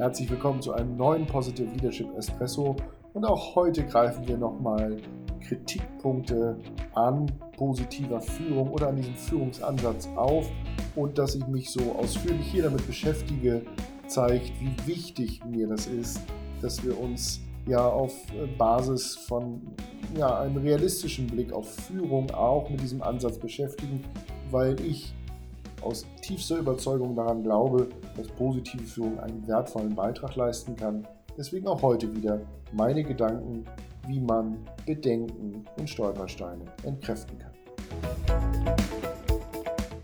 Herzlich willkommen zu einem neuen Positive Leadership Espresso. Und auch heute greifen wir nochmal Kritikpunkte an positiver Führung oder an diesem Führungsansatz auf. Und dass ich mich so ausführlich hier damit beschäftige, zeigt, wie wichtig mir das ist, dass wir uns ja auf Basis von ja, einem realistischen Blick auf Führung auch mit diesem Ansatz beschäftigen, weil ich aus tiefster Überzeugung daran glaube, dass positive Führung einen wertvollen Beitrag leisten kann. Deswegen auch heute wieder meine Gedanken, wie man Bedenken und Stolpersteine entkräften kann.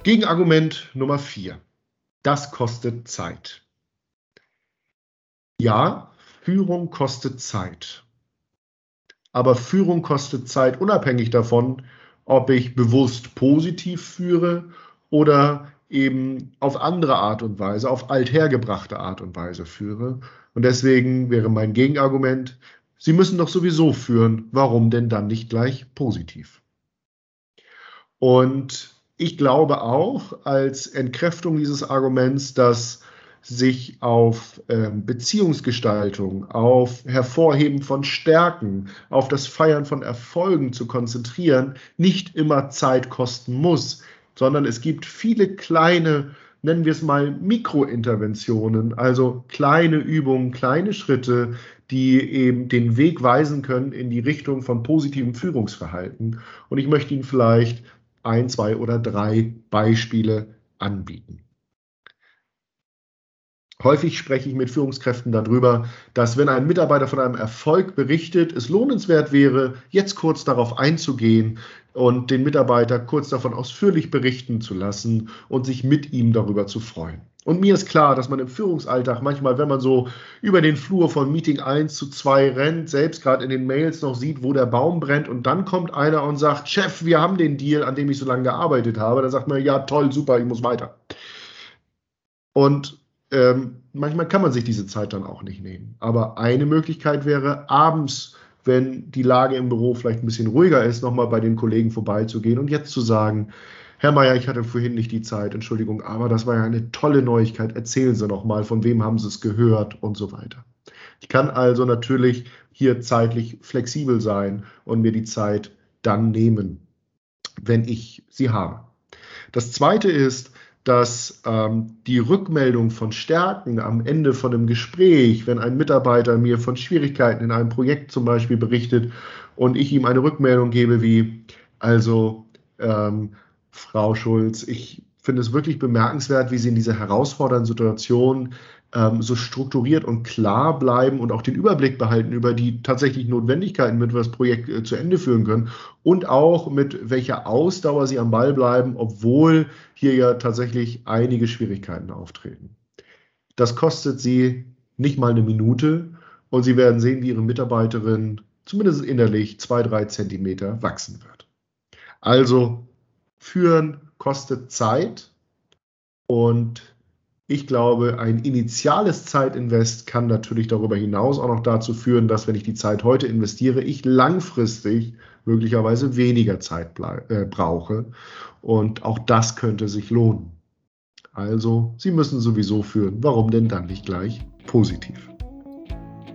Gegenargument Nummer 4. Das kostet Zeit. Ja, Führung kostet Zeit. Aber Führung kostet Zeit unabhängig davon, ob ich bewusst positiv führe oder eben auf andere Art und Weise, auf althergebrachte Art und Weise führe. Und deswegen wäre mein Gegenargument, Sie müssen doch sowieso führen, warum denn dann nicht gleich positiv? Und ich glaube auch als Entkräftung dieses Arguments, dass sich auf äh, Beziehungsgestaltung, auf Hervorheben von Stärken, auf das Feiern von Erfolgen zu konzentrieren, nicht immer Zeit kosten muss, sondern es gibt viele kleine, nennen wir es mal Mikrointerventionen, also kleine Übungen, kleine Schritte, die eben den Weg weisen können in die Richtung von positivem Führungsverhalten. Und ich möchte Ihnen vielleicht ein, zwei oder drei Beispiele anbieten. Häufig spreche ich mit Führungskräften darüber, dass wenn ein Mitarbeiter von einem Erfolg berichtet, es lohnenswert wäre, jetzt kurz darauf einzugehen und den Mitarbeiter kurz davon ausführlich berichten zu lassen und sich mit ihm darüber zu freuen. Und mir ist klar, dass man im Führungsalltag manchmal, wenn man so über den Flur von Meeting 1 zu 2 rennt, selbst gerade in den Mails noch sieht, wo der Baum brennt und dann kommt einer und sagt, Chef, wir haben den Deal, an dem ich so lange gearbeitet habe. Dann sagt man, ja, toll, super, ich muss weiter. Und ähm, manchmal kann man sich diese Zeit dann auch nicht nehmen. Aber eine Möglichkeit wäre, abends, wenn die Lage im Büro vielleicht ein bisschen ruhiger ist, nochmal bei den Kollegen vorbeizugehen und jetzt zu sagen, Herr Mayer, ich hatte vorhin nicht die Zeit, Entschuldigung, aber das war ja eine tolle Neuigkeit. Erzählen Sie noch mal, von wem haben Sie es gehört und so weiter. Ich kann also natürlich hier zeitlich flexibel sein und mir die Zeit dann nehmen, wenn ich sie habe. Das zweite ist, dass ähm, die Rückmeldung von Stärken am Ende von einem Gespräch, wenn ein Mitarbeiter mir von Schwierigkeiten in einem Projekt zum Beispiel berichtet und ich ihm eine Rückmeldung gebe wie, also ähm, Frau Schulz, ich finde es wirklich bemerkenswert, wie Sie in dieser herausfordernden Situation ähm, so strukturiert und klar bleiben und auch den Überblick behalten über die tatsächlich Notwendigkeiten, mit wir das Projekt äh, zu Ende führen können und auch mit welcher Ausdauer sie am Ball bleiben, obwohl hier ja tatsächlich einige Schwierigkeiten auftreten. Das kostet sie nicht mal eine Minute und Sie werden sehen, wie Ihre Mitarbeiterin zumindest innerlich zwei, drei Zentimeter wachsen wird. Also führen kostet Zeit und ich glaube, ein initiales Zeitinvest kann natürlich darüber hinaus auch noch dazu führen, dass wenn ich die Zeit heute investiere, ich langfristig möglicherweise weniger Zeit äh, brauche. Und auch das könnte sich lohnen. Also, Sie müssen sowieso führen. Warum denn dann nicht gleich positiv?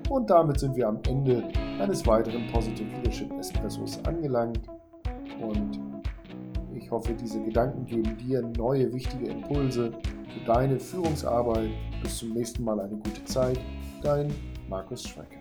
Und damit sind wir am Ende eines weiteren Positive Leadership Espressos angelangt. Und ich hoffe, diese Gedanken geben dir neue wichtige Impulse für deine Führungsarbeit. Bis zum nächsten Mal eine gute Zeit. Dein Markus Schwecker.